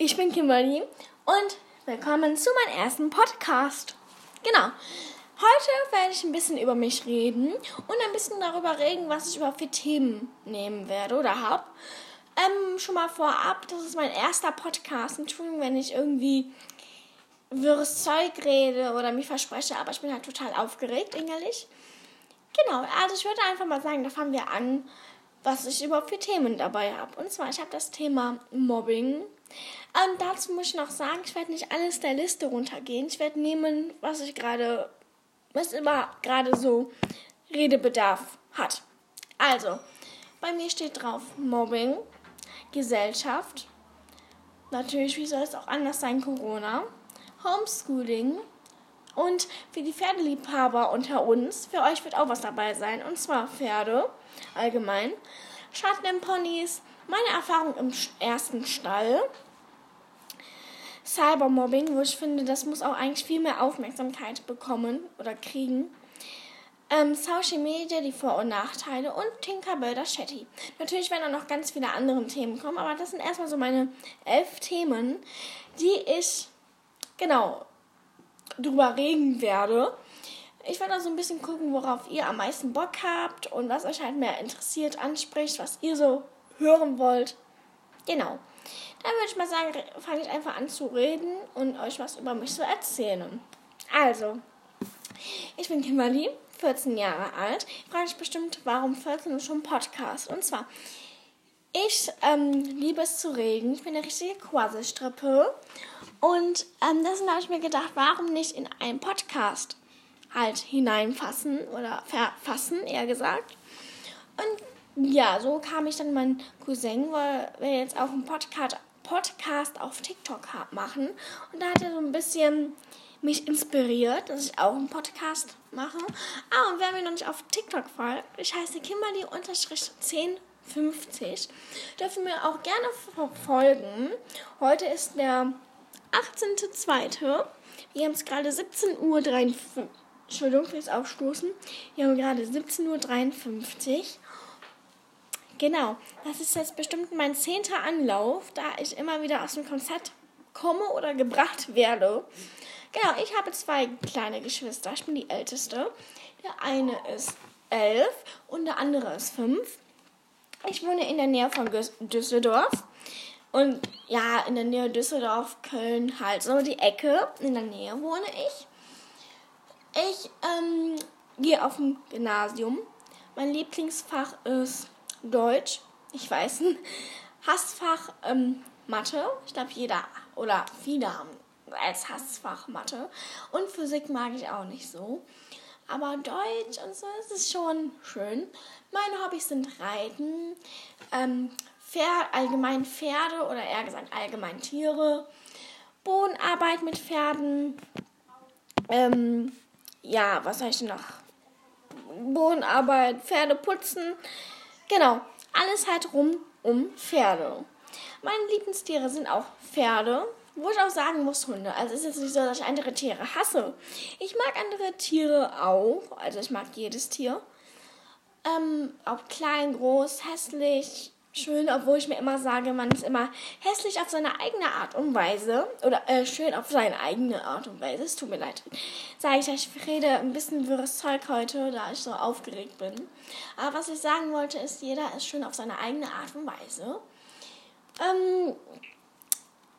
ich bin Kimberly und willkommen zu meinem ersten Podcast. Genau. Heute werde ich ein bisschen über mich reden und ein bisschen darüber reden, was ich überhaupt für Themen nehmen werde oder habe. Ähm, schon mal vorab, das ist mein erster Podcast. Entschuldigung, wenn ich irgendwie wirres Zeug rede oder mich verspreche, aber ich bin halt total aufgeregt innerlich. Genau, also ich würde einfach mal sagen, da fangen wir an, was ich überhaupt für Themen dabei habe. Und zwar, ich habe das Thema Mobbing. Ähm, dazu muss ich noch sagen, ich werde nicht alles der Liste runtergehen. Ich werde nehmen, was ich gerade, was immer gerade so Redebedarf hat. Also, bei mir steht drauf Mobbing, Gesellschaft, natürlich, wie soll es auch anders sein, Corona, Homeschooling. Und für die Pferdeliebhaber unter uns, für euch wird auch was dabei sein, und zwar Pferde allgemein, Schatten Ponys, meine Erfahrung im ersten Stall, Cybermobbing, wo ich finde, das muss auch eigentlich viel mehr Aufmerksamkeit bekommen oder kriegen. Ähm, Social Media, die Vor- und Nachteile und Tinkerbell, das Chatty. Natürlich werden auch noch ganz viele andere Themen kommen, aber das sind erstmal so meine elf Themen, die ich, genau, drüber reden werde. Ich werde also ein bisschen gucken, worauf ihr am meisten Bock habt und was euch halt mehr interessiert, anspricht, was ihr so hören wollt. Genau. Dann würde ich mal sagen, fange ich einfach an zu reden und euch was über mich zu erzählen. Also, ich bin Kimberly, 14 Jahre alt. Frage ich bestimmt, warum 14 und schon Podcast? Und zwar, ich ähm, liebe es zu reden. Ich bin eine richtige Quasselstrippe. Und ähm, deswegen habe ich mir gedacht, warum nicht in einen Podcast halt hineinfassen oder verfassen, eher gesagt. Und ja, so kam ich dann mein Cousin, weil wir jetzt auch einen Podcast, Podcast auf TikTok machen. Und da hat er so ein bisschen mich inspiriert, dass ich auch einen Podcast mache. Ah, und wer mir noch nicht auf TikTok folgt, ich heiße Kimberly-1050. Dürfen mir auch gerne folgen. Heute ist der 18.02. Wir haben es gerade 17.53 Uhr. Entschuldigung fürs Aufstoßen. Wir haben gerade 17.53 Uhr. Genau, das ist jetzt bestimmt mein zehnter Anlauf, da ich immer wieder aus dem Konzert komme oder gebracht werde. Genau, ich habe zwei kleine Geschwister. Ich bin die älteste. Der eine ist elf und der andere ist fünf. Ich wohne in der Nähe von Düsseldorf. Und ja, in der Nähe Düsseldorf, Köln, halt so die Ecke. In der Nähe wohne ich. Ich ähm, gehe auf dem Gymnasium. Mein Lieblingsfach ist Deutsch. Ich weiß, ein Hassfach ähm, Mathe. Ich glaube, jeder oder viele haben als Hassfach Mathe. Und Physik mag ich auch nicht so. Aber Deutsch und so ist es schon schön. Meine Hobbys sind Reiten, ähm, Pferd, allgemein Pferde oder eher gesagt allgemein Tiere, Bodenarbeit mit Pferden, ähm, ja, was soll ich noch? Bodenarbeit, Pferde putzen, genau, alles halt rum um Pferde. Meine Lieblingstiere sind auch Pferde, wo ich auch sagen muss, Hunde. Also es ist jetzt nicht so, dass ich andere Tiere hasse. Ich mag andere Tiere auch, also ich mag jedes Tier. Ähm, ob klein, groß, hässlich, schön, obwohl ich mir immer sage, man ist immer hässlich auf seine eigene Art und Weise. Oder äh, schön auf seine eigene Art und Weise. Es tut mir leid. Sage ich, ich rede ein bisschen wirres Zeug heute, da ich so aufgeregt bin. Aber was ich sagen wollte, ist, jeder ist schön auf seine eigene Art und Weise. Ähm,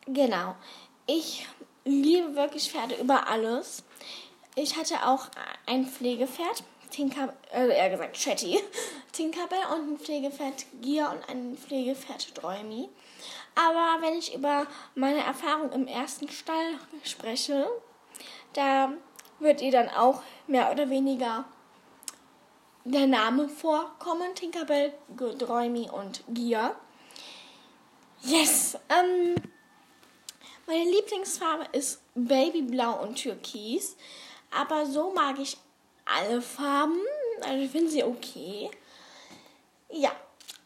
genau. Ich liebe wirklich Pferde über alles. Ich hatte auch ein Pflegepferd. Tinker, äh, eher gesagt Chatty, Tinkerbell und ein Pflegepferd Gia und ein Pflegepferd Träumi. Aber wenn ich über meine Erfahrung im ersten Stall spreche, da wird ihr dann auch mehr oder weniger der Name vorkommen. Tinkerbell, Träumi und Gia. Yes! Ähm, meine Lieblingsfarbe ist Babyblau und Türkis. Aber so mag ich alle Farben. Also ich finde sie okay. Ja,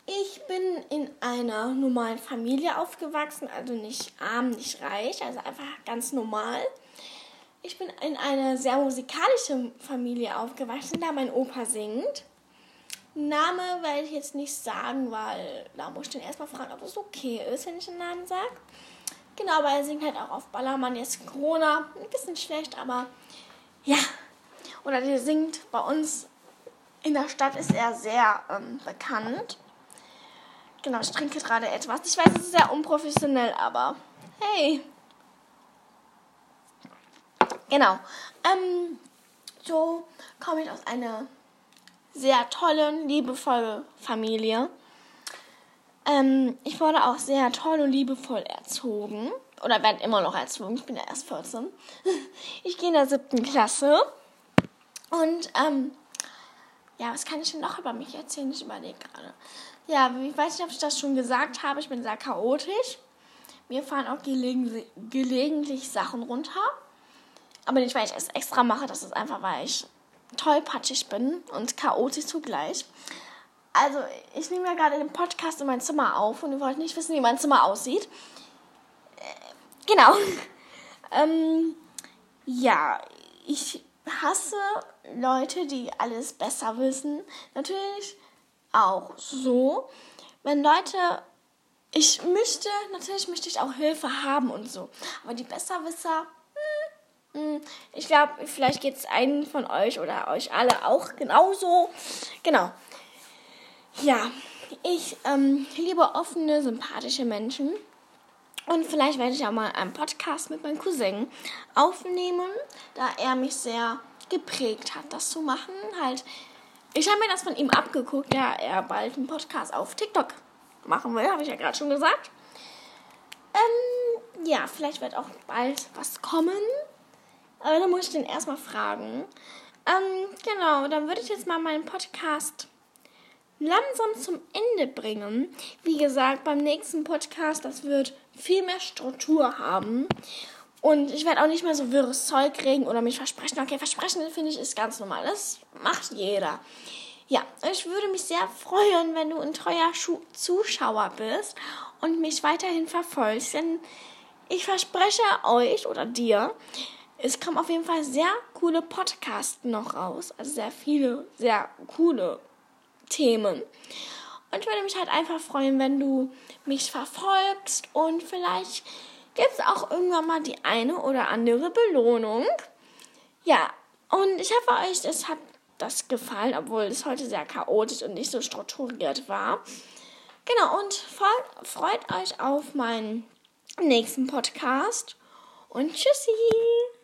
ich bin in einer normalen Familie aufgewachsen, also nicht arm, nicht reich, also einfach ganz normal. Ich bin in einer sehr musikalischen Familie aufgewachsen, da mein Opa singt. Name werde ich jetzt nicht sagen, weil da muss ich dann erstmal fragen, ob es okay ist, wenn ich den Namen sage. Genau, aber er singt halt auch auf Ballermann. Jetzt Corona, ein bisschen schlecht, aber ja. Oder der singt bei uns in der Stadt ist er sehr ähm, bekannt. Genau, ich trinke gerade etwas. Ich weiß, es ist sehr unprofessionell, aber hey. Genau. Ähm, so komme ich aus einer sehr tollen, liebevollen Familie. Ähm, ich wurde auch sehr toll und liebevoll erzogen. Oder werde immer noch erzogen. Ich bin ja erst 14. Ich gehe in der siebten Klasse. Und, ähm, ja, was kann ich denn noch über mich erzählen? Ich überlege gerade. Ja, ich weiß nicht, ob ich das schon gesagt habe. Ich bin sehr chaotisch. Mir fahren auch gelegen, gelegentlich Sachen runter. Aber nicht, weil ich es extra mache. Das ist einfach, weil ich tollpatschig bin und chaotisch zugleich. Also, ich nehme ja gerade den Podcast in mein Zimmer auf und ihr wollt nicht wissen, wie mein Zimmer aussieht. Äh, genau. ähm, ja, ich hasse Leute, die alles besser wissen. Natürlich auch so. Wenn Leute, ich möchte, natürlich möchte ich auch Hilfe haben und so. Aber die Besserwisser, hm, hm, ich glaube, vielleicht geht es einen von euch oder euch alle auch genauso. Genau. Ja, ich ähm, liebe offene, sympathische Menschen. Und vielleicht werde ich auch mal einen Podcast mit meinem Cousin aufnehmen, da er mich sehr geprägt hat, das zu machen. Halt, ich habe mir das von ihm abgeguckt, da er bald einen Podcast auf TikTok machen will, habe ich ja gerade schon gesagt. Ähm, ja, vielleicht wird auch bald was kommen. Aber dann muss ich den erstmal fragen. Ähm, genau, dann würde ich jetzt mal meinen Podcast langsam zum Ende bringen. Wie gesagt, beim nächsten Podcast, das wird viel mehr Struktur haben. Und ich werde auch nicht mehr so wirres Zeug reden oder mich versprechen. Okay, versprechen finde ich ist ganz normal. Das macht jeder. Ja, ich würde mich sehr freuen, wenn du ein treuer Zuschauer bist und mich weiterhin verfolgst. Denn ich verspreche euch oder dir, es kommen auf jeden Fall sehr coole Podcasts noch raus. Also sehr viele, sehr coole Themen. Und ich würde mich halt einfach freuen, wenn du mich verfolgst und vielleicht gibt es auch irgendwann mal die eine oder andere Belohnung. Ja, und ich hoffe euch, es hat das gefallen, obwohl es heute sehr chaotisch und nicht so strukturiert war. Genau, und freut euch auf meinen nächsten Podcast und tschüssi!